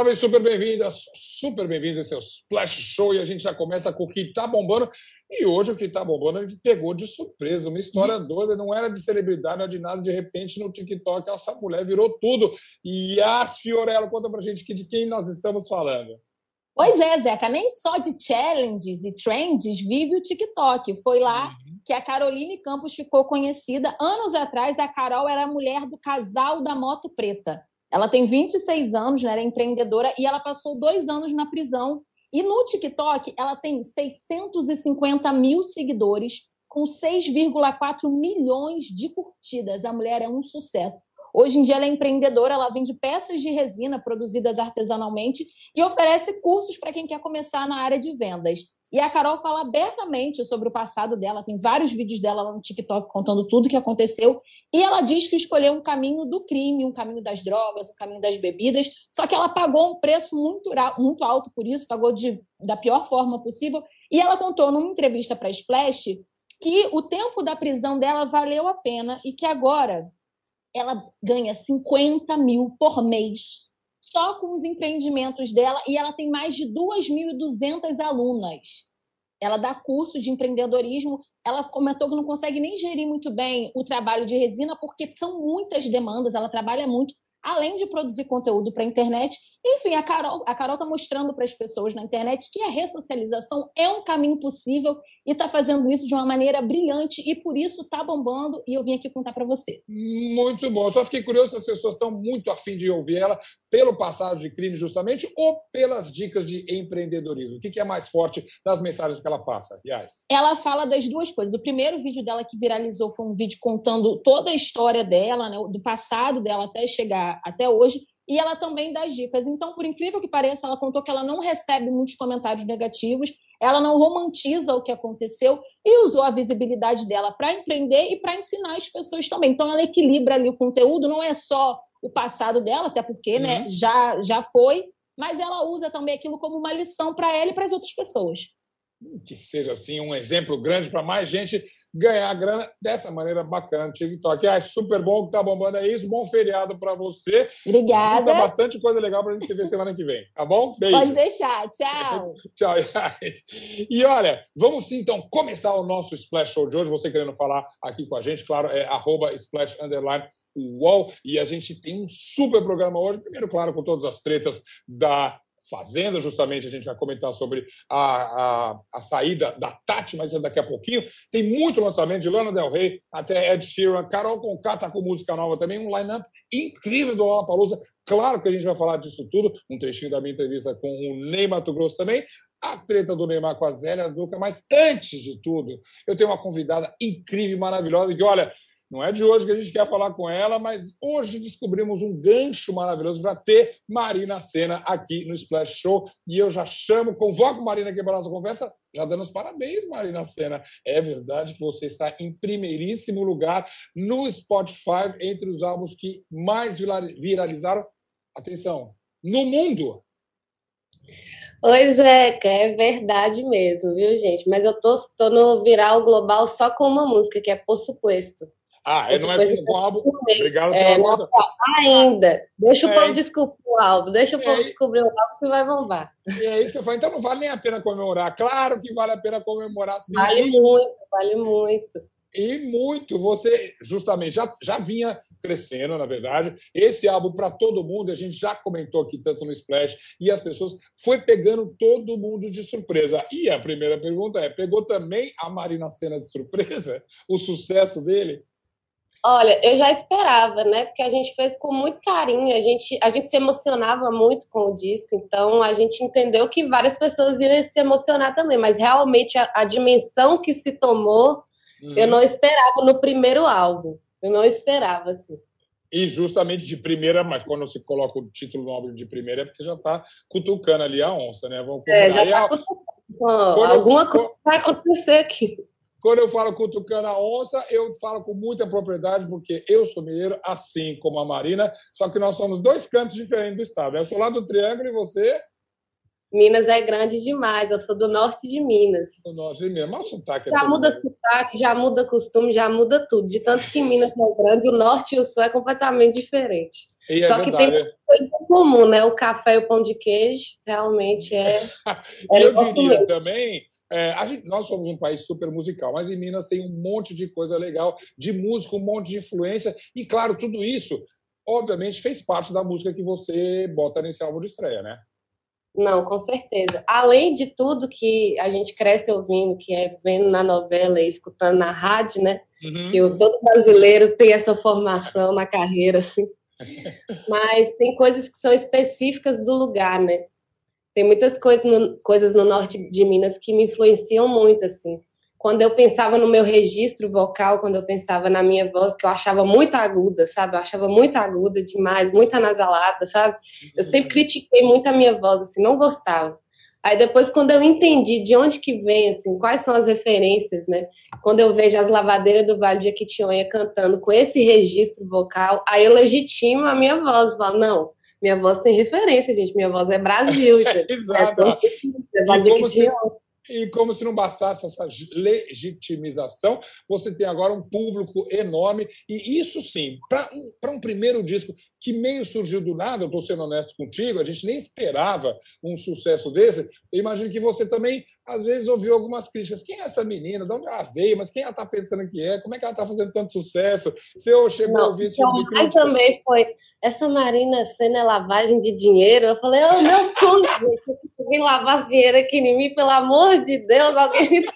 Salve, super bem-vindas, super bem-vindos ao seu Splash Show. E a gente já começa com o que tá bombando. E hoje o que tá bombando a gente pegou de surpresa. Uma história doida, não era de celebridade, não era de nada. De repente, no TikTok, essa mulher virou tudo. E a Fiorella, conta pra gente que de quem nós estamos falando. Pois é, Zeca, nem só de challenges e trends vive o TikTok. Foi lá uhum. que a Caroline Campos ficou conhecida. Anos atrás, a Carol era a mulher do casal da moto preta. Ela tem 26 anos, né, ela é empreendedora e ela passou dois anos na prisão. E no TikTok, ela tem 650 mil seguidores, com 6,4 milhões de curtidas. A mulher é um sucesso. Hoje em dia ela é empreendedora, ela vende peças de resina produzidas artesanalmente e oferece cursos para quem quer começar na área de vendas. E a Carol fala abertamente sobre o passado dela, tem vários vídeos dela lá no TikTok contando tudo o que aconteceu. E ela diz que escolheu um caminho do crime, um caminho das drogas, um caminho das bebidas, só que ela pagou um preço muito, muito alto por isso, pagou de, da pior forma possível. E ela contou numa entrevista para a Splash que o tempo da prisão dela valeu a pena e que agora ela ganha 50 mil por mês só com os empreendimentos dela e ela tem mais de 2.200 alunas. Ela dá curso de empreendedorismo. Ela comentou que não consegue nem gerir muito bem o trabalho de resina porque são muitas demandas. Ela trabalha muito além de produzir conteúdo para a internet. Enfim, a Carol a está mostrando para as pessoas na internet que a ressocialização é um caminho possível e está fazendo isso de uma maneira brilhante e por isso está bombando e eu vim aqui contar para você. Muito bom. Só fiquei curioso se as pessoas estão muito afim de ouvir ela pelo passado de crime justamente ou pelas dicas de empreendedorismo. O que é mais forte das mensagens que ela passa? Yes. Ela fala das duas coisas. O primeiro vídeo dela que viralizou foi um vídeo contando toda a história dela, né, do passado dela até chegar até hoje e ela também dá dicas. Então, por incrível que pareça, ela contou que ela não recebe muitos comentários negativos, ela não romantiza o que aconteceu e usou a visibilidade dela para empreender e para ensinar as pessoas também. Então, ela equilibra ali o conteúdo, não é só o passado dela, até porque né, uhum. né, já, já foi, mas ela usa também aquilo como uma lição para ela e para as outras pessoas que seja assim um exemplo grande para mais gente ganhar grana dessa maneira bacana. TikTok, ah, super bom que tá bombando é isso. Bom feriado para você. Obrigada. Tá bastante coisa legal para a gente se ver semana que vem, tá bom? Beijo. Pode deixar. Tchau. Tchau. E olha, vamos sim então começar o nosso Splash Show de hoje. Você querendo falar aqui com a gente, claro, é arroba Splash Underline UOL. E a gente tem um super programa hoje. Primeiro, claro, com todas as tretas da Fazenda, justamente, a gente vai comentar sobre a, a, a saída da Tati, mas daqui a pouquinho. Tem muito lançamento de Lana Del Rey até Ed Sheeran, Carol Conká está com música nova também, um line-up incrível do Lollapalooza. Claro que a gente vai falar disso tudo, um trechinho da minha entrevista com o Ney Mato Grosso também, a treta do Neymar com a Zélia Duca, mas antes de tudo, eu tenho uma convidada incrível maravilhosa que, olha, não é de hoje que a gente quer falar com ela, mas hoje descobrimos um gancho maravilhoso para ter Marina Senna aqui no Splash Show. E eu já chamo, convoco Marina aqui para a nossa conversa, já dando os parabéns, Marina Senna. É verdade que você está em primeiríssimo lugar no Spotify entre os álbuns que mais viralizaram. Atenção, no mundo. Oi, Zeca, é verdade mesmo, viu, gente? Mas eu tô, tô no viral global só com uma música, que é Por Supuesto. Ah, é, não é com o álbum. Obrigado é, pela nossa. Ainda. Deixa o é, povo descobrir o álbum. Deixa o é, povo descobrir o álbum que vai bombar. E é isso que eu falo. Então não vale nem a pena comemorar. Claro que vale a pena comemorar sim. Vale muito, vale muito. E muito. Você justamente já, já vinha crescendo, na verdade. Esse álbum para todo mundo, a gente já comentou aqui tanto no Splash, e as pessoas foi pegando todo mundo de surpresa. E a primeira pergunta é: pegou também a Marina Cena de surpresa? O sucesso dele? Olha, eu já esperava, né? Porque a gente fez com muito carinho, a gente, a gente se emocionava muito com o disco, então a gente entendeu que várias pessoas iam se emocionar também, mas realmente a, a dimensão que se tomou, uhum. eu não esperava no primeiro álbum. Eu não esperava, assim. E justamente de primeira, mas quando você coloca o título no álbum de primeira, é porque já está cutucando ali a onça, né? Vamos é, já tá cutucando. Alguma coisa vai acontecer aqui. Quando eu falo cutucando a onça, eu falo com muita propriedade, porque eu sou mineiro, assim como a Marina, só que nós somos dois cantos diferentes do estado. Eu sou lá do Triângulo e você? Minas é grande demais, eu sou do norte de Minas. Do norte de Minas, mas o sotaque é Já muda sotaque, já muda costume, já muda tudo. De tanto que Minas é grande, o norte e o sul é completamente diferente. E é Só que tem verdade. coisa em comum, né? O café e o pão de queijo, realmente é. É eu diria mesmo. também, é, gente- nós somos um país super musical, mas em Minas tem um monte de coisa legal, de música, um monte de influência, e claro, tudo isso, obviamente, fez parte da música que você bota nesse álbum de estreia, né? Não, com certeza. Além de tudo que a gente cresce ouvindo, que é vendo na novela e escutando na rádio, né? que o, todo brasileiro tem essa formação na carreira, assim. Mas tem coisas que são específicas do lugar, né? Tem muitas coisas no, coisas no norte de Minas que me influenciam muito, assim. Quando eu pensava no meu registro vocal, quando eu pensava na minha voz, que eu achava muito aguda, sabe? Eu achava muito aguda demais, muito anasalada, sabe? Eu sempre critiquei muito a minha voz, assim, não gostava. Aí depois, quando eu entendi de onde que vem, assim, quais são as referências, né? Quando eu vejo as lavadeiras do Vale de Jequitinhonha cantando com esse registro vocal, aí eu legitimo a minha voz. Falo, não, minha voz tem referência, gente. Minha voz é Brasil. Exato. É como se- Jequitinhonha. E como se não bastasse essa legitimização, você tem agora um público enorme. E isso sim, para um primeiro disco que meio surgiu do nada, eu estou sendo honesto contigo, a gente nem esperava um sucesso desse. Eu imagino que você também, às vezes, ouviu algumas críticas. Quem é essa menina? De onde ela veio? Mas quem ela está pensando que é? Como é que ela está fazendo tanto sucesso? Você chegou a Não, ouvir esse então, tipo aí também foi, essa Marina Senna é lavagem de dinheiro. Eu falei, oh, meu sonho, gente, se alguém lavasse dinheiro aqui em mim, pelo amor de Deus, alguém me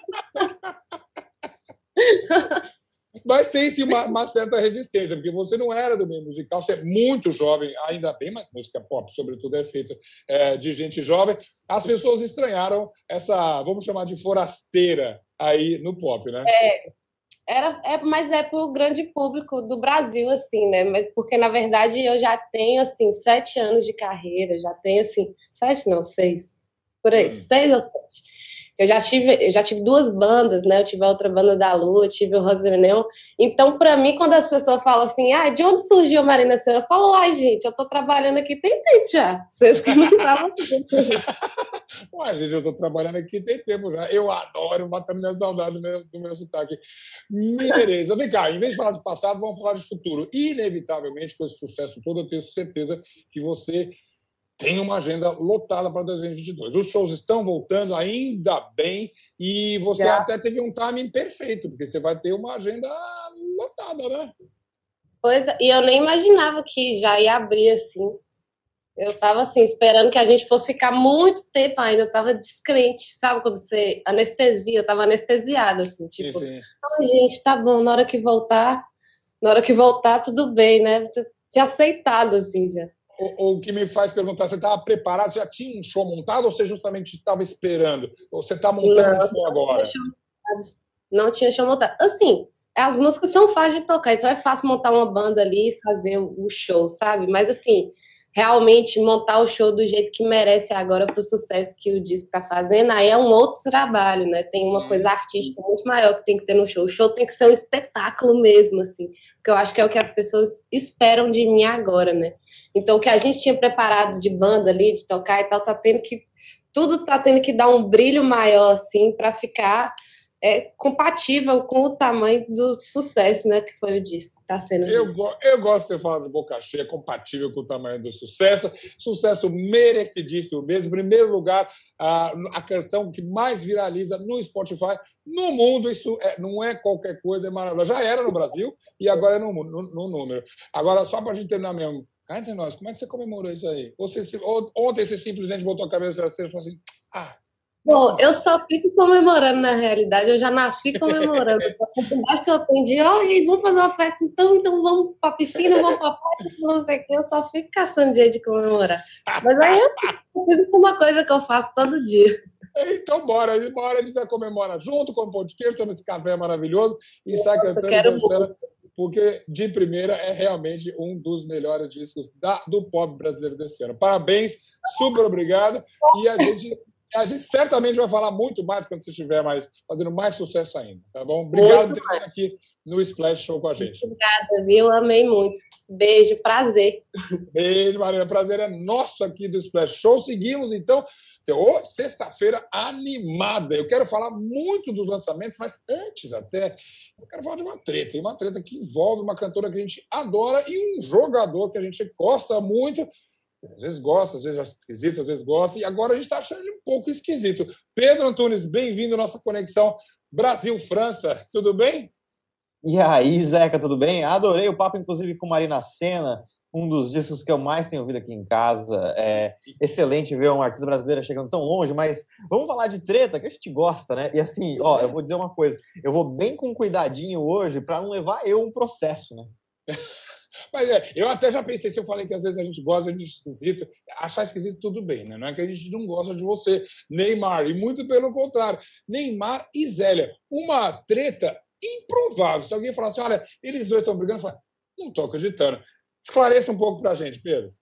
Mas tem sim uma, uma certa resistência, porque você não era do meio musical, você é muito jovem, ainda bem, mas música pop, sobretudo, é feita é, de gente jovem. As pessoas estranharam essa, vamos chamar de forasteira aí no pop, né? Era, é, mas é para o grande público do Brasil, assim, né? Mas porque, na verdade, eu já tenho, assim, sete anos de carreira, já tenho, assim, sete não, seis, por aí, Hum. seis ou sete. Eu já tive, eu já tive duas bandas, né? Eu tive a outra banda da Lua, tive o Rosanel. Então, para mim, quando as pessoas falam assim, ah, de onde surgiu a Marina Senna? Eu falo, ai, gente, eu tô trabalhando aqui tem tempo já. Vocês que não estavam Ué, gente, eu estou trabalhando aqui tem tempo já. Eu adoro, matando minha saudade do meu, do meu sotaque. Mineireza. Vem cá, em vez de falar do passado, vamos falar de futuro. Inevitavelmente, com esse sucesso todo, eu tenho certeza que você tem uma agenda lotada para 2022. Os shows estão voltando, ainda bem, e você Já. até teve um timing perfeito, porque você vai ter uma agenda lotada, né? Pois é, e eu nem imaginava que já ia abrir assim. Eu tava assim, esperando que a gente fosse ficar muito tempo ainda. Eu tava descrente, sabe? Quando você anestesia, eu tava anestesiada, assim, tipo, Sim, sim. ai, gente, tá bom, na hora que voltar, na hora que voltar, tudo bem, né? Já aceitado, assim, já. O, o que me faz perguntar, você estava preparado? Você já tinha um show montado ou você justamente estava esperando? Ou você está montando Não, um show agora? Não tinha show montado. Não tinha show montado. Assim, as músicas são fáceis de tocar, então é fácil montar uma banda ali e fazer o show, sabe? Mas assim, realmente montar o show do jeito que merece agora para o sucesso que o disco está fazendo, aí é um outro trabalho, né? Tem uma coisa artística muito maior que tem que ter no show. O show tem que ser um espetáculo mesmo, assim, porque eu acho que é o que as pessoas esperam de mim agora, né? Então, o que a gente tinha preparado de banda ali, de tocar e tal, tá tendo que. Tudo tá tendo que dar um brilho maior, assim, para ficar é, compatível com o tamanho do sucesso, né? Que foi o disco, que tá sendo Eu, go- eu gosto de você falar de boca cheia, compatível com o tamanho do sucesso. Sucesso merecidíssimo mesmo. Em primeiro lugar, a, a canção que mais viraliza no Spotify, no mundo. Isso é- não é qualquer coisa, é maravilhoso. Já era no Brasil e agora é no, no, no número. Agora, só para a gente terminar mesmo. Cá entre nós, como é que você comemorou isso aí? Você, ou- ontem você simplesmente botou a cabeça e falou assim: ah, Bom, eu só fico comemorando na realidade, eu já nasci comemorando. A oportunidade que eu de, ó, gente, vamos fazer uma festa então, então vamos pra piscina, vamos pra praia, não sei o que, eu só fico caçando jeito de comemorar. Mas aí eu, fiz uma coisa que eu faço todo dia. Então, bora, bora, a gente vai comemorar junto com o podcast, toma esse café maravilhoso e sai cantando e dançando, porque de primeira é realmente um dos melhores discos da- do pop brasileiro desse ano. Parabéns, super obrigado. E a gente, a gente certamente vai falar muito mais quando você estiver mais, fazendo mais sucesso ainda, tá bom? Obrigado por Muito ter vindo aqui no Splash Show com a gente. Obrigada, viu? Amei muito. Beijo, prazer. Beijo, Marina. Prazer é nosso aqui do Splash Show. Seguimos, então, oh, sexta-feira animada. Eu quero falar muito dos lançamentos, mas antes até, eu quero falar de uma treta. E uma treta que envolve uma cantora que a gente adora e um jogador que a gente gosta muito. Às vezes gosta, às vezes acha esquisito, às vezes gosta. E agora a gente está achando ele um pouco esquisito. Pedro Antunes, bem-vindo à nossa conexão Brasil-França. Tudo bem? E aí, Zeca, tudo bem? Adorei o papo, inclusive, com Marina Senna, um dos discos que eu mais tenho ouvido aqui em casa. É excelente ver um artista brasileiro chegando tão longe, mas vamos falar de treta, que a gente gosta, né? E assim, ó, eu vou dizer uma coisa, eu vou bem com cuidadinho hoje para não levar eu um processo, né? Mas é, eu até já pensei, se eu falei que às vezes a gente gosta de esquisito, achar esquisito tudo bem, né? Não é que a gente não gosta de você, Neymar, e muito pelo contrário. Neymar e Zélia, uma treta improvável. Se alguém falar assim, olha, eles dois estão brigando, fala, não estou acreditando. Esclareça um pouco para a gente, Pedro.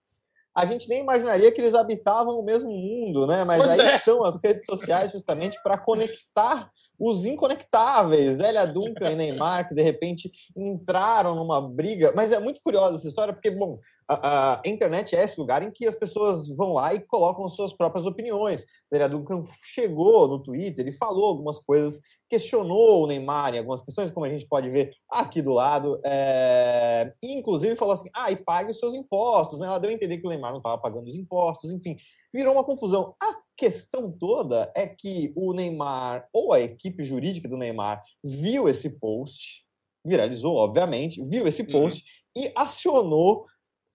A gente nem imaginaria que eles habitavam o mesmo mundo, né? Mas pois aí é. estão as redes sociais justamente para conectar os inconectáveis, Zélia Duncan e Neymar, que de repente entraram numa briga. Mas é muito curiosa essa história, porque, bom, a, a, internet é esse lugar em que as pessoas vão lá e colocam suas próprias opiniões. Zélia Duncan chegou no Twitter e falou algumas coisas, questionou o Neymar em algumas questões, como a gente pode ver aqui do lado, é... e inclusive falou assim: ah, e pague os seus impostos. Né? Ela deu a entender que o Neymar não estava pagando os impostos, enfim, virou uma confusão. A questão toda é que o Neymar, ou a equipe jurídica do Neymar, viu esse post, viralizou, obviamente, viu esse uhum. post uhum. e acionou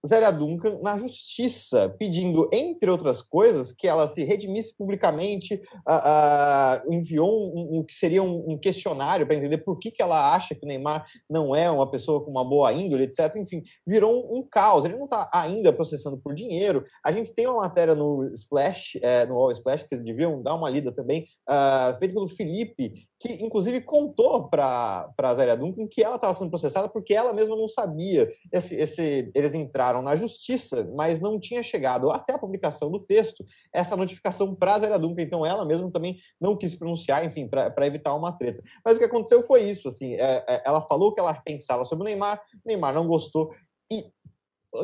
Zélia Duncan na justiça, pedindo, entre outras coisas, que ela se redimisse publicamente, uh, uh, enviou um, um, que seria um, um questionário para entender por que, que ela acha que o Neymar não é uma pessoa com uma boa índole, etc. Enfim, virou um, caos. Ele não está ainda processando por dinheiro. A gente tem uma matéria no Splash, é, no All Splash, que vocês deviam dar uma lida também, uh, feita pelo Felipe, que inclusive contou para a Zélia Duncan que ela estava sendo processada porque ela mesma não sabia. Esse, esse, eles entraram entraram na justiça, mas não tinha chegado até a publicação do texto essa notificação para a Zélia Duncan, então ela mesma também não quis pronunciar, enfim, para evitar uma treta. Mas o que aconteceu foi isso, assim, é, é, ela falou que ela pensava sobre o Neymar, Neymar não gostou, e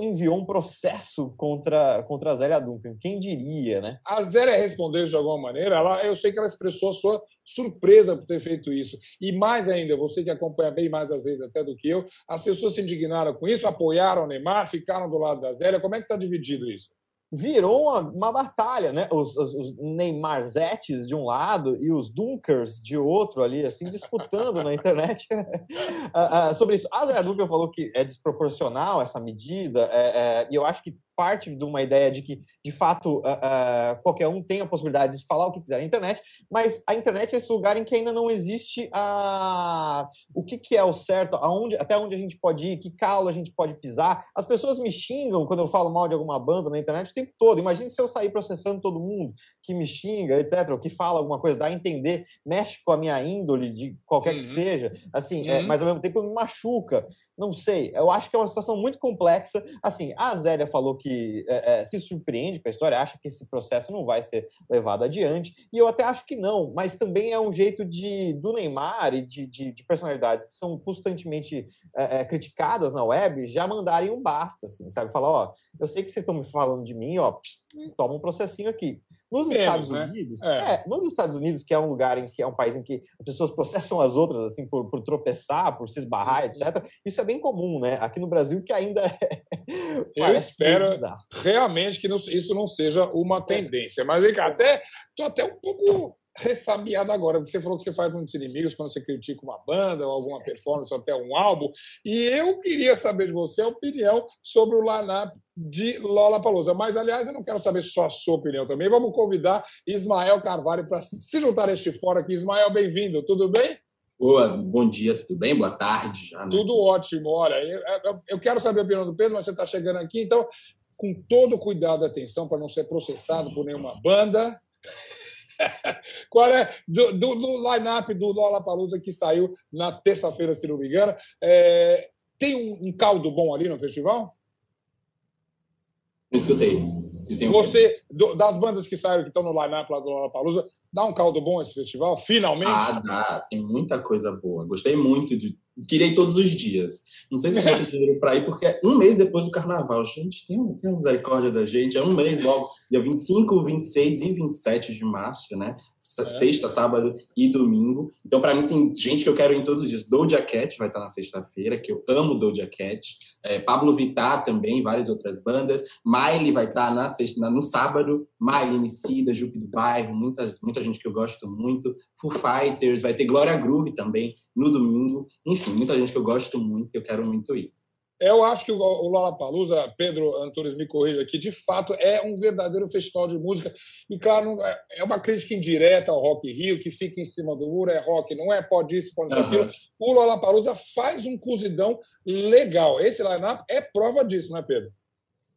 enviou um processo contra, contra a Zélia Duncan. Quem diria, né? A Zélia respondeu de alguma maneira. Ela, eu sei que ela expressou a sua surpresa por ter feito isso. E mais ainda, você que acompanha bem mais às vezes até do que eu, as pessoas se indignaram com isso, apoiaram o Neymar, ficaram do lado da Zélia. Como é que está dividido isso? Virou uma, uma batalha, né? Os, os, os Neymarzetes de um lado e os Dunkers de outro ali, assim, disputando na internet uh, uh, sobre isso. A Zé Duncan falou que é desproporcional essa medida, é, é, e eu acho que parte de uma ideia de que, de fato, uh, uh, qualquer um tem a possibilidade de falar o que quiser na internet, mas a internet é esse lugar em que ainda não existe a... o que, que é o certo, aonde, até onde a gente pode ir, que calo a gente pode pisar. As pessoas me xingam quando eu falo mal de alguma banda na internet o tempo todo. Imagine se eu sair processando todo mundo que me xinga, etc., ou que fala alguma coisa, dá a entender, mexe com a minha índole, de qualquer uhum. que seja, assim, é, uhum. é, mas ao mesmo tempo me machuca. Não sei, eu acho que é uma situação muito complexa. Assim, a Zélia falou que que é, é, se surpreende com a história, acha que esse processo não vai ser levado adiante, e eu até acho que não, mas também é um jeito de do Neymar e de, de, de personalidades que são constantemente é, é criticadas na web já mandarem um basta, assim, sabe? Falar, ó, eu sei que vocês estão me falando de mim, ó, toma um processinho aqui. Nos Menos, Estados né? Unidos, é. é. nos Estados Unidos, que é um lugar em que é um país em que as pessoas processam as outras assim por, por tropeçar, por se esbarrar, uhum. etc. Isso é bem comum, né? Aqui no Brasil que ainda é. Eu espero realmente que não, isso não seja uma tendência. Mas vem cá, até estou até um pouco ressabiado agora, porque você falou que você faz muitos inimigos quando você critica uma banda ou alguma performance ou até um álbum, e eu queria saber de você a opinião sobre o line-up de Lola Palusa. Mas, aliás, eu não quero saber só a sua opinião também. Vamos convidar Ismael Carvalho para se juntar a este fora aqui. Ismael, bem-vindo, tudo bem? Boa, bom dia, tudo bem? Boa tarde já. Né? Tudo ótimo. Olha, eu, eu, eu, quero saber a opinião do Pedro, mas você está chegando aqui, então, com todo cuidado e atenção para não ser processado por nenhuma banda. Qual é do, do, do line-up do Lollapalooza que saiu na terça-feira, se não me engano? É, tem um, um, caldo bom ali no festival? Escutei. Você, do, das bandas que saíram, que estão no line-up lá do Lollapalooza, dá um caldo bom esse festival, finalmente? Ah, dá. Tem muita coisa boa. Gostei muito de queria ir todos os dias. Não sei se vai ter dinheiro para ir, porque é um mês depois do carnaval. Gente, tem, tem uma misericórdia da gente. É um mês logo, dia 25, 26 e 27 de março, né? É. Sexta, sábado e domingo. Então, para mim, tem gente que eu quero ir todos os dias. Doja Cat vai estar na sexta-feira, que eu amo Doja Cat. É, Pablo Vittar também, várias outras bandas. Miley vai estar na sexta, no sábado. Miley, Emicida, Jupe do Bairro, muitas, muita gente que eu gosto muito. Foo Fighters, vai ter Glória Groove também no domingo. Enfim, muita gente que eu gosto muito, que eu quero muito ir. Eu acho que o Lollapalooza, Pedro Antunes me corrija aqui, de fato é um verdadeiro festival de música. E, claro, é, é uma crítica indireta ao Rock Rio, que fica em cima do muro, é rock, não é, pode isso, pode isso, uhum. aquilo. O Lollapalooza faz um cozidão legal. Esse line-up é prova disso, não é, Pedro?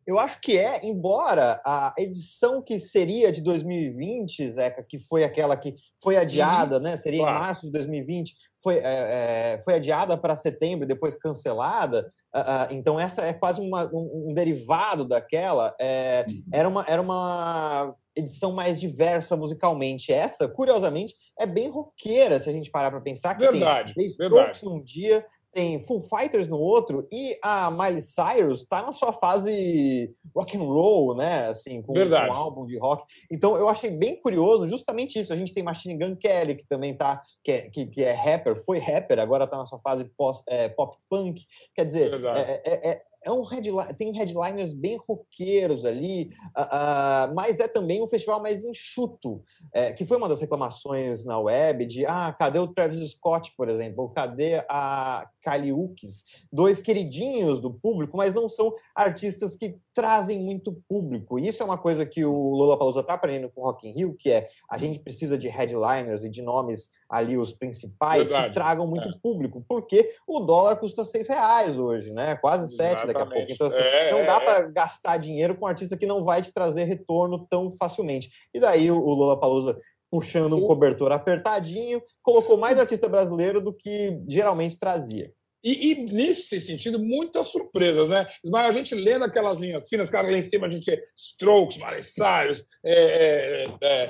Eu acho que é, embora a edição que seria de 2020, Zeca, que foi aquela que foi adiada, uhum. né? Seria claro. em março de 2020, foi, é, é, foi adiada para setembro, depois cancelada. Uh, uh, então essa é quase uma, um, um, derivado daquela. É, uhum. era, uma, era uma edição mais diversa musicalmente. Essa, curiosamente, é bem roqueira, se a gente parar para pensar. Que verdade, tem verdade. num dia, tem Full Fighters no outro e a Miley Cyrus está na sua fase rock and roll, né? Assim, com, com, um álbum de rock. Então eu achei bem curioso justamente isso. A gente tem Machine Gun Kelly que também tá que é, que, que é rapper, foi rapper, agora está na sua fase pop, é, pop punk. Quer dizer, é, é, um headline, tem headliners bem roqueiros ali, uh, uh, mas é também um festival mais enxuto, é, que foi uma das reclamações na web de ah, cadê o Travis Scott, por exemplo, cadê a Kylie Ukes, dois queridinhos do público, mas não são artistas que trazem muito público. E isso é uma coisa que o Lollapalooza está aprendendo com o Rock in Rio, que é a gente precisa de headliners e de nomes ali os principais Verdade. que tragam muito é. público, porque o dólar custa seis reais hoje, né? Quase sete daqui a pouco. Então, assim, é, não dá é, para gastar dinheiro com um artista que não vai te trazer retorno tão facilmente. E daí o Lollapalooza puxando um cobertor apertadinho, colocou mais artista brasileiro do que geralmente trazia. E, e, nesse sentido, muitas surpresas, né? Mas a gente lendo aquelas linhas finas, cara, lá em cima a gente é Strokes, Maressários, é, é, é,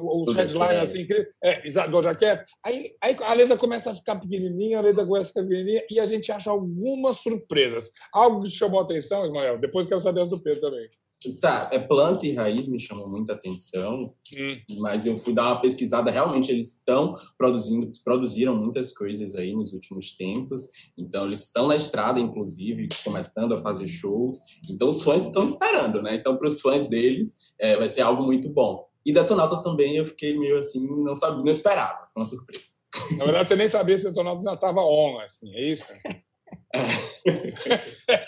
os headlines assim, é, do Jaquete. Aí, aí a letra começa a ficar pequenininha, a letra começa a ficar pequenininha e a gente acha algumas surpresas. Algo que chamou a atenção, Ismael? Depois quero saber as do Pedro também. Tá, é planta e raiz me chamou muita atenção, hum. mas eu fui dar uma pesquisada. Realmente eles estão produzindo, produziram muitas coisas aí nos últimos tempos. Então eles estão na estrada, inclusive, começando a fazer shows. Então os fãs estão esperando, né? Então para os fãs deles é, vai ser algo muito bom. E Detonautas também eu fiquei meio assim, não sabia, não esperava, foi uma surpresa. Na verdade você nem sabia se Detonautas já estava on, assim, é isso? É.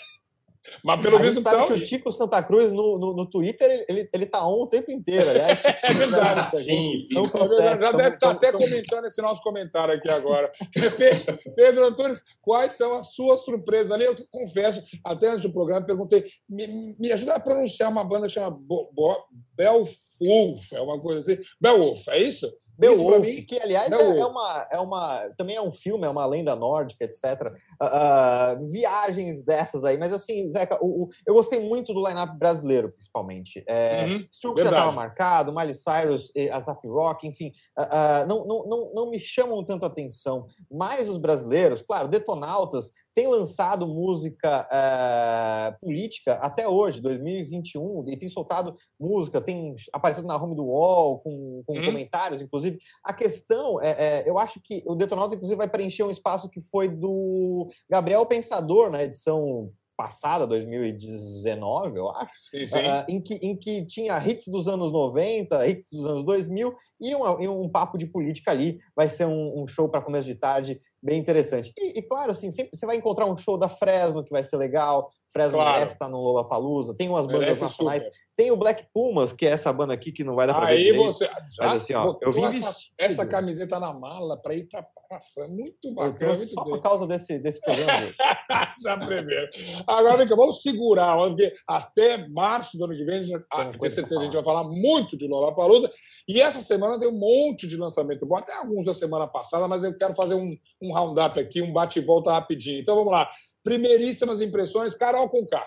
Mas pelo menos sabe então... que o Tico Santa Cruz no, no, no, Twitter ele, ele tá on o tempo inteiro, aliás. é verdade. Sim, sim. já deve estar até comentando esse nosso comentário aqui agora. Pedro, Pedro Antunes, quais são as suas surpresas ali? Eu confesso, até antes do programa, perguntei, me, me ajuda a pronunciar uma banda que chama Bo, Bo, Belfulf, é uma coisa assim. Belwolf, é isso? Beowulf, que aliás é, é, uma, é uma, também é um filme, é uma lenda nórdica, etc. Uh, uh, viagens dessas aí, mas assim, Zeca, o, o, eu gostei muito do line-up brasileiro, principalmente. É, uhum, já estava marcado, Miley Cyrus, Azap Rock, enfim, uh, não, não, não, não me chamam tanto atenção. Mas os brasileiros, claro, Detonautas tem lançado música uh, política até hoje, 2021, e tem soltado música, tem aparecido na home do UOL, com, com hum. comentários, inclusive. A questão, é, é, eu acho que o Detonautas, inclusive, vai preencher um espaço que foi do Gabriel Pensador, na edição passada, 2019, eu acho, sim, sim. Uh, em, que, em que tinha hits dos anos 90, hits dos anos 2000 e, uma, e um papo de política ali. Vai ser um, um show para começo de tarde bem interessante. E, e, claro, assim, sempre você vai encontrar um show da Fresno que vai ser legal. Fresno claro. está no Lollapalooza, tem umas bandas Merece nacionais. Super. Tem o Black Pumas, que é essa banda aqui que não vai dar para ver. Aí você já Mas, assim, ó, eu vim essa, essa, camiseta na mala para ir para França. Muito bacana. Muito só bem. por causa desse, desse programa. já primeiro. Agora, vamos segurar, porque até março do ano que vem, ah, com certeza a gente vai falar muito de Lollapalooza. E essa semana tem um monte de lançamento bom, até alguns da semana passada, mas eu quero fazer um, um roundup aqui, um bate-volta rapidinho. Então vamos lá. Primeiríssimas impressões, Carol com K.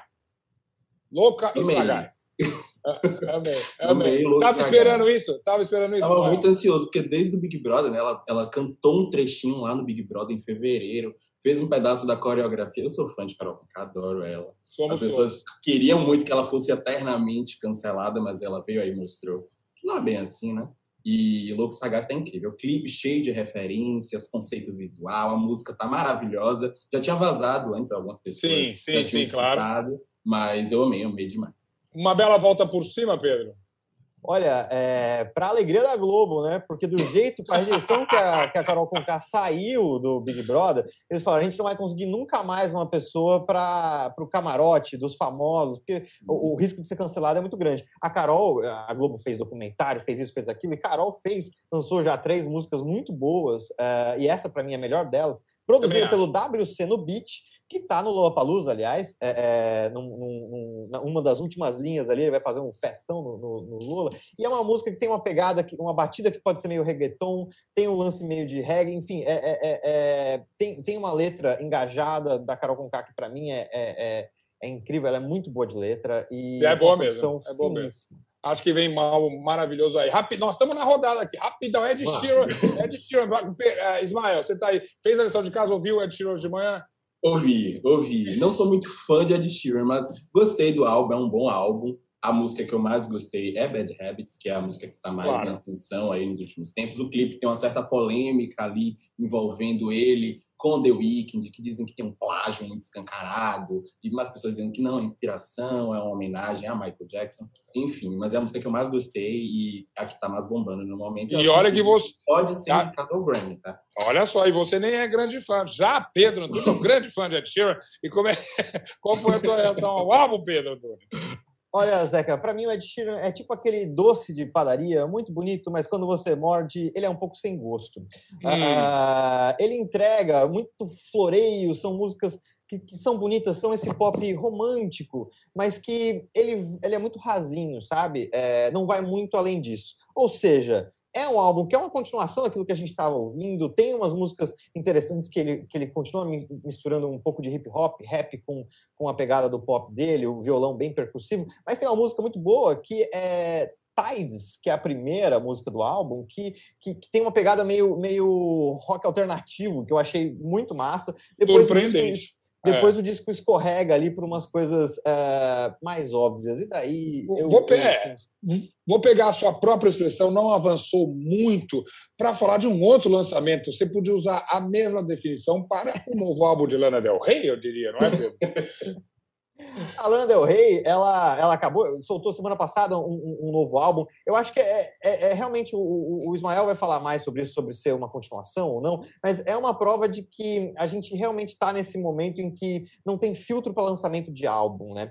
Louca e sagaz. Amém. Amém. Tava esperando isso? Tava esperando isso? Tava muito ansioso, porque desde o Big Brother, né, ela, ela cantou um trechinho lá no Big Brother em fevereiro, fez um pedaço da coreografia. Eu sou fã de Carol adoro ela. Somos As pessoas todos. queriam muito que ela fosse eternamente cancelada, mas ela veio aí e mostrou que não é bem assim, né? E Louco Sagaz tá incrível. O clipe cheio de referências, conceito visual, a música tá maravilhosa. Já tinha vazado antes algumas pessoas. Sim, sim, sim, claro. Mas eu amei, amei demais. Uma bela volta por cima, Pedro. Olha, é, para alegria da Globo, né? Porque do jeito, com a rejeição que a, que a Carol Conká saiu do Big Brother, eles falaram: a gente não vai conseguir nunca mais uma pessoa para o camarote dos famosos, porque o, o, risco de ser cancelado é muito grande. A Carol, a Globo fez documentário, fez isso, fez aquilo, e Carol fez, lançou já três músicas muito boas, uh, e essa para mim é a melhor delas, produzida pelo WC no Beat que está no Lollapalooza, aliás, é, é, num, num, uma das últimas linhas ali, ele vai fazer um festão no, no, no, Lula, e é uma música que tem uma pegada, uma batida que pode ser meio reggaeton, tem um lance meio de reggae, enfim, é, é, é, é tem, tem uma letra engajada da Carol Conká que para mim é, é, incrível, ela é muito boa de letra e é boa mesmo, é boa mesmo. Acho que vem mal maravilhoso aí. Rápido, nós estamos na rodada aqui. Rapidão, Ed Sheeran. Ed Sheeran. Ismael, você tá aí. Fez a lição de casa, ouviu Ed Sheeran de manhã? Ouvi, ouvi. Não sou muito fã de Ed Sheeran, mas gostei do álbum, é um bom álbum. A música que eu mais gostei é Bad Habits, que é a música que está mais claro. na ascensão aí nos últimos tempos. O clipe tem uma certa polêmica ali envolvendo ele com The Weeknd, que dizem que tem um plágio muito escancarado, e umas pessoas dizendo que não, é inspiração, é uma homenagem a Michael Jackson. Enfim, mas é a música que eu mais gostei e a que está mais bombando no momento. E olha que, que você... Pode ser tá. indicado ao Grammy, tá? Olha só, e você nem é grande fã. Já Pedro Antunes é um grande fã de Ed Sheeran. E como é... qual foi a tua reação ao álbum, Pedro Antunes? Olha, Zeca, para mim o Ed Sheeran é tipo aquele doce de padaria, muito bonito, mas quando você morde, ele é um pouco sem gosto. Hum. Uh, ele entrega muito floreio, são músicas que, que, são bonitas, são esse pop romântico, mas que ele, ele é muito rasinho, sabe? É, não vai muito além disso. Ou seja, é um álbum que é uma continuação daquilo que a gente estava ouvindo, tem umas músicas interessantes que ele, que ele continua misturando um pouco de hip hop, rap com, com a pegada do pop dele, o violão bem percussivo, mas tem uma música muito boa que é Tides, que é a primeira música do álbum, que, que, que, tem uma pegada meio, meio rock alternativo, que eu achei muito massa. Depois Surpreendente. Depois é. o disco escorrega ali para umas coisas uh, mais óbvias. E daí. Eu, vou, pe eu... vou, pegar a sua própria expressão, não avançou muito, para falar de um outro lançamento. Você podia usar a mesma definição para o novo álbum de Lana Del Rey, eu diria, não é, Pedro? A Lana Del Rey, ela, ela acabou, soltou semana passada um, um novo álbum. Eu acho que é, é, é realmente o, o, Ismael vai falar mais sobre isso, sobre ser uma continuação ou não, mas é uma prova de que a gente realmente está nesse momento em que não tem filtro para lançamento de álbum, né?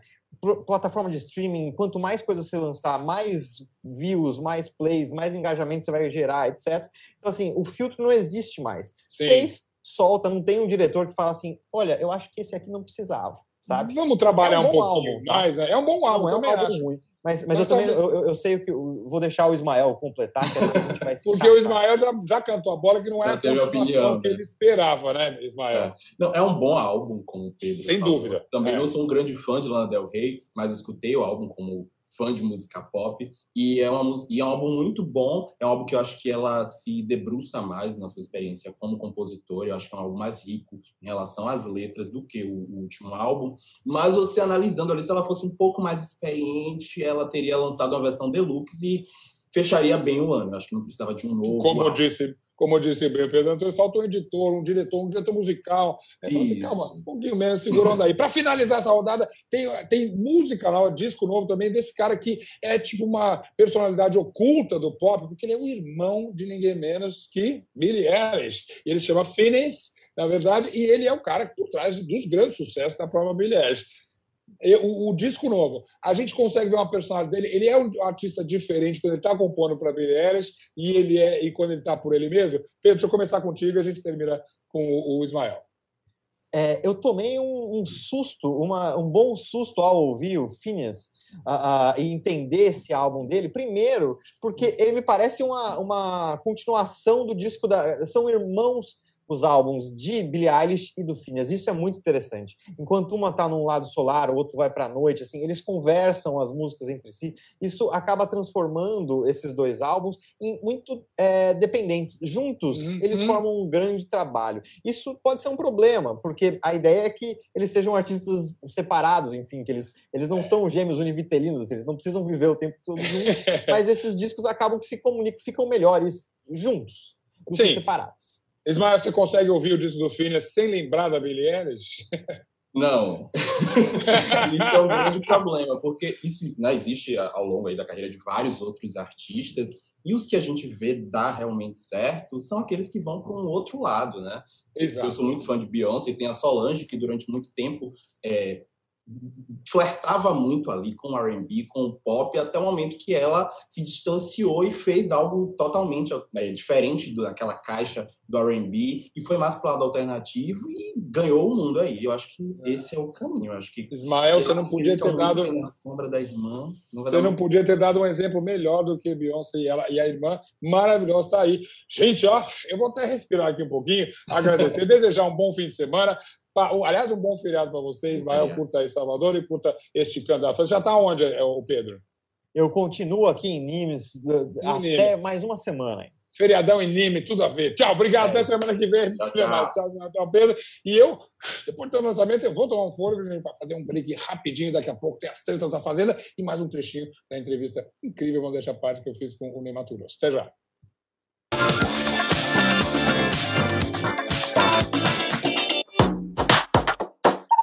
Plataforma de streaming, quanto mais coisas você lançar, mais views, mais plays, mais engajamento você vai gerar, etc. Então, assim, o filtro não existe mais. Sim. Fez, solta, não tem um diretor que fala assim: olha, eu acho que esse aqui não precisava sabe? Vamos trabalhar é um, um pouquinho álbum, tá? mais. Né? É um bom álbum, não, é um álbum acho. ruim. Mas, mas eu também eu, eu, sei o que eu vou deixar o Ismael completar, que a gente vai Porque o Ismael já, já cantou a bola que não é a continuação opinião, que né? ele esperava, né, Ismael? É. Não, é um bom álbum, como o Pedro. Sem falou. dúvida. Também é. não sou um grande fã de Lana Del Rey, mas escutei o álbum como fã de música pop e é, uma, e é um álbum muito bom, é um álbum que eu acho que ela se debruça mais na sua experiência como compositor, eu acho que é um álbum mais rico em relação às letras do que o, o último álbum, mas você analisando ali, se ela fosse um pouco mais experiente, ela teria lançado uma versão deluxe e fecharia bem o ano, eu acho que não precisava de um novo Como álbum. eu disse como eu disse bem, Pedro Antônio, falta um editor, um diretor, um diretor musical. Então, assim, calma, um pouquinho menos segurando aí. Para finalizar essa rodada, tem, tem música lá, disco novo também desse cara que é tipo uma personalidade oculta do pop, porque ele é o irmão de ninguém menos que Billy Eilish. Ele se chama Phineas, na verdade, e ele é o cara por trás dos grandes sucessos da própria Billie Eilish o, o, disco novo, a gente consegue ver uma personalidade dele. Ele é um artista diferente quando ele está compondo para Billie Eilish e ele é e quando ele está por ele mesmo. Pedro, deixa eu começar contigo e a gente termina com o, o Ismael. É, eu tomei um, um susto, uma, um bom susto ao ouvir o Phineas uh, e entender esse álbum dele. Primeiro, porque ele me parece uma, uma continuação do disco da. São irmãos os álbuns de Billie Eilish e do Phineas. Isso é muito interessante. Enquanto uma está num lado solar, o outro vai para a noite, assim, eles conversam as músicas entre si. Isso acaba transformando esses dois álbuns em muito é, dependentes. Juntos, uhum. eles formam um grande trabalho. Isso pode ser um problema, porque a ideia é que eles sejam artistas separados, enfim, que eles, eles não são gêmeos univitelinos, assim, eles não precisam viver o tempo todo juntos, mas esses discos acabam que se comunicam, ficam melhores juntos, do que separados. Ismael, você consegue ouvir o disco do Phineas sem lembrar da Billie Eilish? Não. isso é um grande problema, porque isso né, existe ao longo aí da carreira de vários outros artistas, e os que a gente vê dar realmente certo são aqueles que vão para um outro lado, né? Exato. Eu sou muito fã de Beyoncé, e tem a Solange, que durante muito tempo é, flertava muito ali com o R&B, com o pop, até o momento que ela se distanciou e fez algo totalmente é, diferente daquela caixa do R&B e foi mais para o lado alternativo e ganhou o mundo aí. Eu acho que é. esse é o caminho. Eu acho que Ismael, você não podia ter dado na sombra da irmã. Você não podia ter dado um exemplo melhor do que Beyoncé e ela e a irmã maravilhosa está aí. Gente, ó, eu vou até respirar aqui um pouquinho, agradecer, desejar um bom fim de semana. Aliás, um bom feriado para vocês. Ismael, curta aí Salvador e curta este candidato. Você já está onde, é, o Pedro? Eu continuo aqui em Nimes em até Nimes. mais uma semana. Feriadão em Nimes, tudo a ver. Tchau, obrigado. É. Até semana que vem. Tchau, tchau. Tchau, tchau, Pedro. E eu, depois do lançamento, eu vou tomar um fôlego, a gente vai fazer um break rapidinho. Daqui a pouco tem as tretas da Fazenda e mais um trechinho da entrevista incrível, vamos deixar parte que eu fiz com o Neymar Turos. Até já.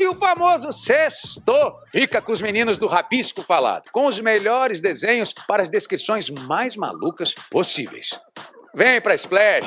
E o famoso sexto fica com os meninos do Rabisco Falado, com os melhores desenhos para as descrições mais malucas possíveis. Vem pra Splash!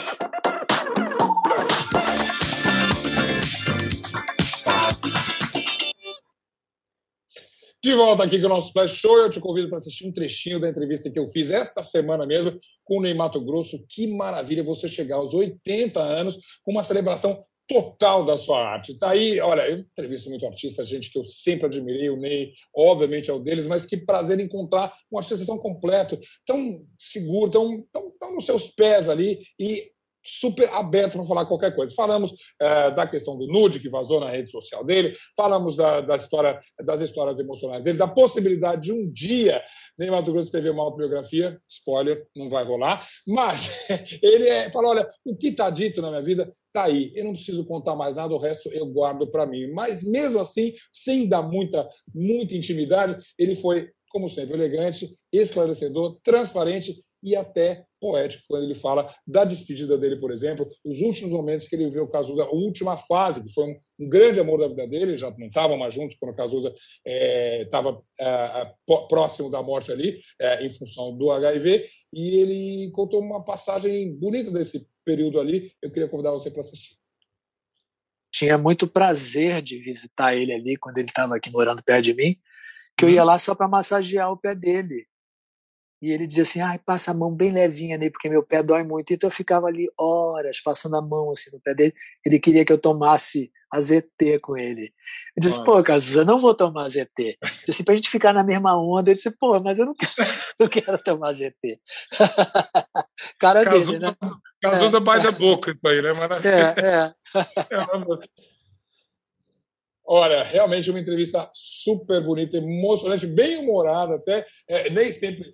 De volta aqui com o nosso Splash Show, eu te convido para assistir um trechinho da entrevista que eu fiz esta semana mesmo com o Ney Mato Grosso. Que maravilha você chegar aos 80 anos com uma celebração total da sua arte. Tá aí, olha, eu entrevisto muito artista, gente que eu sempre admirei, o Ney, obviamente é o deles, mas que prazer encontrar um artista tão completo, tão seguro, tão, tão, tão nos seus pés ali e super aberto para falar qualquer coisa. Falamos é, da questão do nude que vazou na rede social dele, falamos da, da, história, das histórias emocionais dele, da possibilidade de um dia Ney Mato Grosso escrever uma autobiografia, spoiler, não vai rolar, mas ele é, fala, olha, o que está dito na minha vida está aí, eu não preciso contar mais nada, o resto eu guardo para mim. Mas mesmo assim, sem dar muita, muita intimidade, ele foi, como sempre, elegante, esclarecedor, transparente e até poético quando ele fala da despedida dele, por exemplo, os últimos momentos que ele viveu o Cazuza, a última fase, que foi um, um grande amor da vida dele, já não estavam mais juntos quando o Cazuza estava é, é, próximo da morte ali, é, em função do HIV, e ele contou uma passagem bonita desse período ali. Eu queria convidar você para assistir. Tinha muito prazer de visitar ele ali quando ele estava aqui morando perto de mim, que eu ia uhum. lá só para massagear o pé dele e ele dizia assim, ai, passa a mão bem levinha nele, porque meu pé dói muito. Então eu ficava ali horas passando a mão assim no pé dele. Ele queria que eu tomasse a ZT com ele. Eu disse, Olha. pô, Cazuza, eu não vou tomar ZT. Eu disse, assim, pra gente ficar na mesma onda. Ele disse, pô, mas eu não quero, não quero tomar ZT. Cara Cazuza, dele, né? Cazuza é. by the boca, isso aí, né? Mas... É, é. é Olha, realmente uma entrevista super bonita, emocionante, bem humorada até, é, nem sempre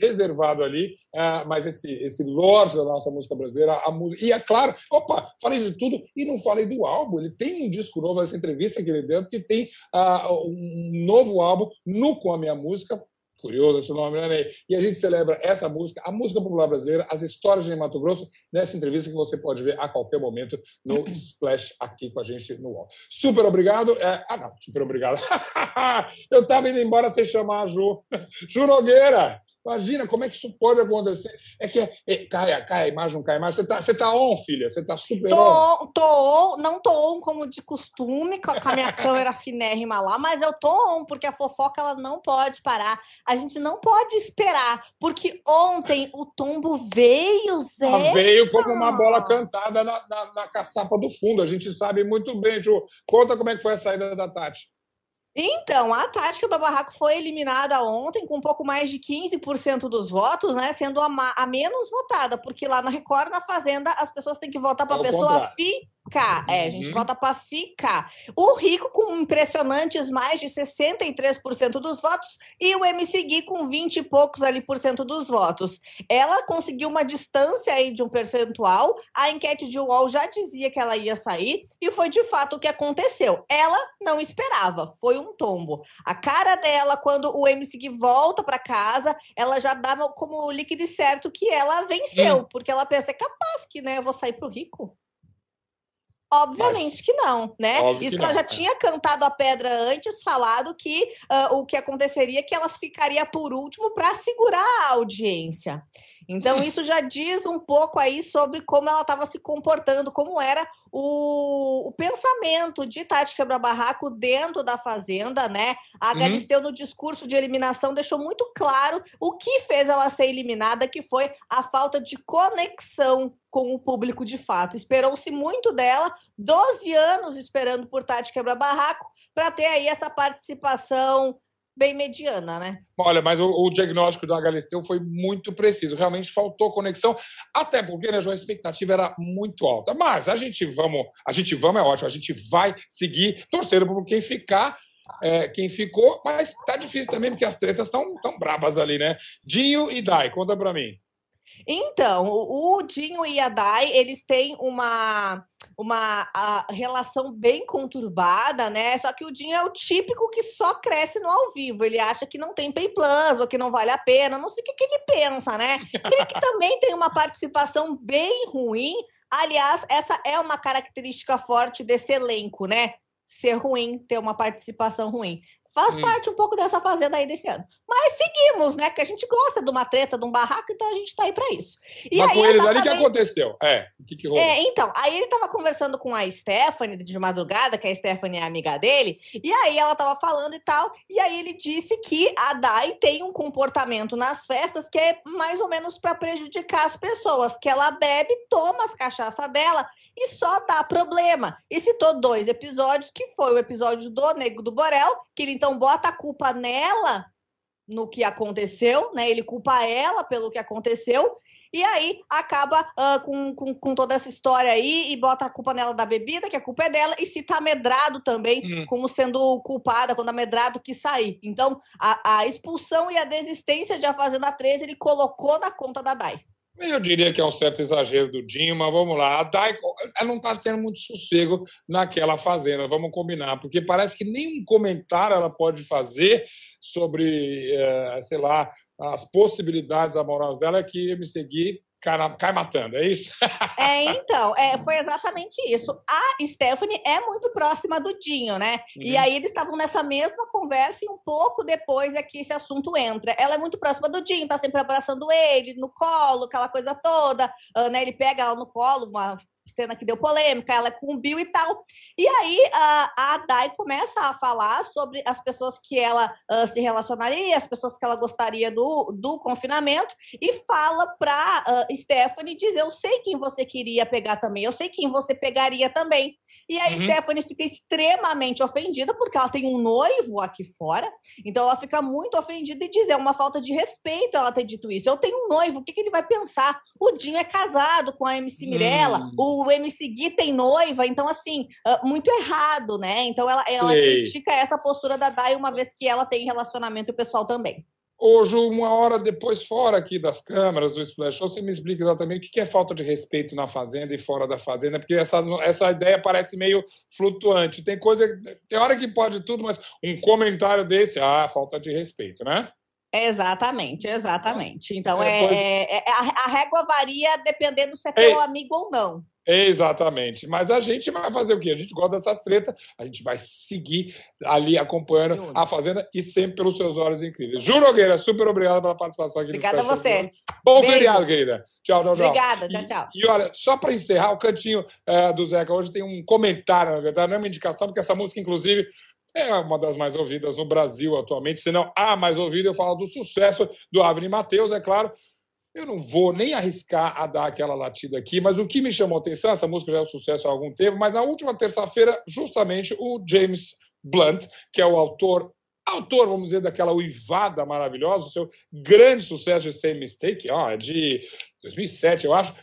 reservado ali, é, mas esse, esse lorde da nossa música brasileira, a música. E é claro, opa, falei de tudo e não falei do álbum. Ele tem um disco novo, essa entrevista que ele deu, que tem uh, um novo álbum no Com a Minha Música, Curioso esse nome, né, Ney? E a gente celebra essa música, a música popular brasileira, as histórias de Mato Grosso, nessa entrevista que você pode ver a qualquer momento no Splash aqui com a gente no UOL. Super obrigado. É... Ah, não, super obrigado. Eu estava indo embora sem chamar a Ju. Ju Nogueira. Imagina como é que isso pode acontecer. É que é, cai, cai a imagem, não cai a imagem. Você tá, você tá on, filha? Você tá super tô, on? Tô on, não tô on como de costume, com a minha câmera finérrima lá, mas eu tô on, porque a fofoca ela não pode parar. A gente não pode esperar, porque ontem o tombo veio, Zé. Ela veio como uma bola cantada na, na, na caçapa do fundo. A gente sabe muito bem, Ju. Conta como é que foi a saída da Tati. Então, a tática do Barraco foi eliminada ontem com um pouco mais de 15% dos votos, né? Sendo a, a, menos votada, porque lá na Record, na Fazenda, as pessoas têm que votar para a pessoa fi ficar. É, a gente uhum. vota para ficar. O Rico com impressionantes mais de 63% dos votos e o MC Gui com 20 e poucos ali por cento dos votos. Ela conseguiu uma distância aí de um percentual. A enquete de UOL já dizia que ela ia sair e foi de fato o que aconteceu. Ela não esperava, foi um tombo. A cara dela quando o MC Gui volta para casa, ela já dava como líquido certo que ela venceu, hum. porque ela pensa é capaz que, né, eu vou sair pro Rico. Obviamente Mas, que não, né? Isso que, ela já é. tinha cantado a pedra antes, falado que uh, o que aconteceria é que elas ficariam por último para segurar a audiência. Então, isso já diz um pouco aí sobre como ela estava se comportando, como era o, o pensamento de Tati Quebra-Barraco dentro da Fazenda, né? A uhum. Galisteu, no discurso de eliminação, deixou muito claro o que fez ela ser eliminada, que foi a falta de conexão com o público de fato. Esperou-se muito dela, 12 anos esperando por Tati Quebra-Barraco, para ter aí essa participação bem mediana, né? Olha, mas o, o diagnóstico da Galisteu foi muito preciso. Realmente faltou conexão, até porque né, a expectativa era muito alta. Mas a gente vamos, a gente vamos é ótimo, a gente vai seguir torcendo por quem ficar. É, quem ficou, mas tá difícil também, porque as tretas estão tão brabas ali, né? Dinho e Dai, conta para mim. Então, o Dinho e a Dai, eles têm uma, uma relação bem conturbada, né? Só que o Dinho é o típico que só cresce no ao vivo. Ele acha que não tem pay plus ou que não vale a pena. Não sei o que, que ele pensa, né? Ele que também tem uma participação bem ruim. Aliás, essa é uma característica forte desse elenco, né? Ser ruim, ter uma participação ruim. Faz hum. parte um pouco dessa fazenda aí desse ano. Mas seguimos, né? Que a gente gosta de uma treta, de um barraco, então a gente tá aí para isso. E Mas aí, com eles ali, o que aconteceu? É, o que, que rolou? É, então, aí ele tava conversando com a Stephanie de madrugada, que a Stephanie é amiga dele, e aí ela tava falando e tal, e aí ele disse que a Dai tem um comportamento nas festas que é mais ou menos para prejudicar as pessoas, que ela bebe, toma as cachaças dela e só dá problema. E citou dois episódios, que foi o episódio do Nego do Borel, que ele então bota a culpa nela no que aconteceu, né? Ele culpa ela pelo que aconteceu. E aí acaba uh, com, com, com, toda essa história aí e bota a culpa nela da bebida, que a culpa é dela, e cita tá Medrado também hum. como sendo culpada quando a Medrado quis sair. Então, a, a expulsão e a desistência de A Fazenda 13 ele colocou na conta da Dai. Eu diria que é um certo exagero do Dinho, mas vamos lá. A Dai ela não está tendo muito sossego naquela fazenda, vamos combinar, porque parece que nenhum comentário ela pode fazer sobre, é, sei lá, as possibilidades amorosas dela que me seguir cai, cai matando, é isso? É, então, é, foi exatamente isso. A Stephanie é muito próxima do Dinho, né? Uhum. E aí eles estavam nessa mesma conversa e um pouco depois é que esse assunto entra. Ela é muito próxima do Dinho, tá sempre abraçando ele, no colo, aquela coisa toda, uh, né? Ele pega ela no colo, uma cena que deu polêmica, ela com o Bill e tal. E aí a, a Dai começa a falar sobre as pessoas que ela uh, se relacionaria, as pessoas que ela gostaria do, do confinamento, e fala para uh, Stephanie dizer: Eu sei quem você queria pegar também, eu sei quem você pegaria também. E aí uhum. Stephanie fica extremamente ofendida, porque ela tem um noivo aqui fora, então ela fica muito ofendida e diz: É uma falta de respeito ela ter dito isso. Eu tenho um noivo, o que, que ele vai pensar? O Dinho é casado com a MC Mirella, hum. o o MC Gui tem noiva, então, assim, uh, muito errado, né? Então, ela, ela critica essa postura da Dai, uma vez que ela tem relacionamento pessoal também. Hoje, uma hora depois, fora aqui das câmeras do Splash Show, você me explica exatamente o que é falta de respeito na fazenda e fora da fazenda, porque essa, essa ideia parece meio flutuante. Tem coisa, tem hora que pode tudo, mas um comentário desse, ah, falta de respeito, né? Exatamente, exatamente. Então, é, é, é, é a, a, régua varia dependendo se é teu amigo ou não. Exatamente. Mas a gente vai fazer o quê? A gente gosta dessas tretas, a gente vai seguir ali acompanhando a Fazenda e sempre pelos seus olhos incríveis. Ju Nogueira, super obrigado pela participação aqui Obrigada a você. Bom Beijo. feriado, querida. Tchau, tchau, tchau. Obrigada, tchau, tchau. E, e olha, só para encerrar, o cantinho uh, do Zeca hoje tem um comentário, na verdade, não é uma indicação, porque essa música, inclusive, é uma das mais ouvidas no Brasil atualmente, se não a mais ouvida. Eu falo do sucesso do Avni Mateus, é claro, eu não vou nem arriscar a dar aquela latida aqui, mas o que me chamou a atenção, essa música já é um sucesso há algum tempo, mas na última terça-feira, justamente o James Blunt, que é o autor autor, vamos dizer, daquela uivada maravilhosa, o seu grande sucesso de Same Mistake, ó, de 2007, eu acho,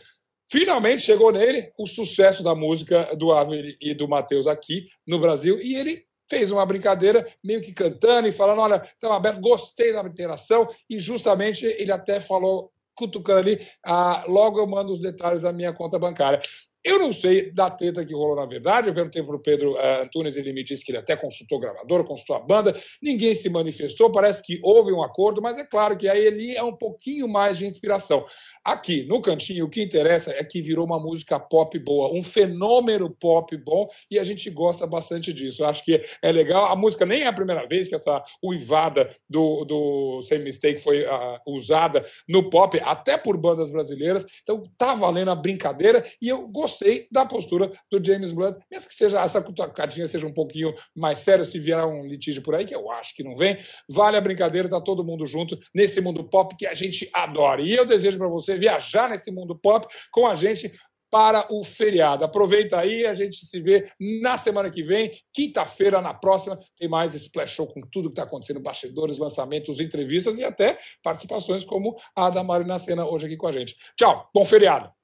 finalmente chegou nele o sucesso da música do Avery e do Matheus aqui no Brasil, e ele fez uma brincadeira, meio que cantando e falando, olha, estamos aberto, gostei da interação, e justamente ele até falou cutucando ali, ah, logo eu mando os detalhes da minha conta bancária. Eu não sei da treta que rolou na verdade. Eu perguntei para o Pedro uh, Antunes, ele me disse que ele até consultou gravador, consultou a banda. Ninguém se manifestou, parece que houve um acordo, mas é claro que aí ele é um pouquinho mais de inspiração. Aqui, no cantinho, o que interessa é que virou uma música pop boa, um fenômeno pop bom, e a gente gosta bastante disso. Acho que é legal. A música nem é a primeira vez que essa uivada do, do Same Mistake foi uh, usada no pop, até por bandas brasileiras. Então, tá valendo a brincadeira, e eu gostei da postura do James Blunt, mesmo que seja essa cutucadinha seja um pouquinho mais séria, se vier um litígio por aí, que eu acho que não vem, vale a brincadeira, tá todo mundo junto nesse mundo pop que a gente adora. E eu desejo para você viajar nesse mundo pop com a gente para o feriado. Aproveita aí, a gente se vê na semana que vem, quinta-feira, na próxima, tem mais Splash Show com tudo que está acontecendo, bastidores, lançamentos, entrevistas e até participações como a da Marina Sena hoje aqui com a gente. Tchau, bom feriado!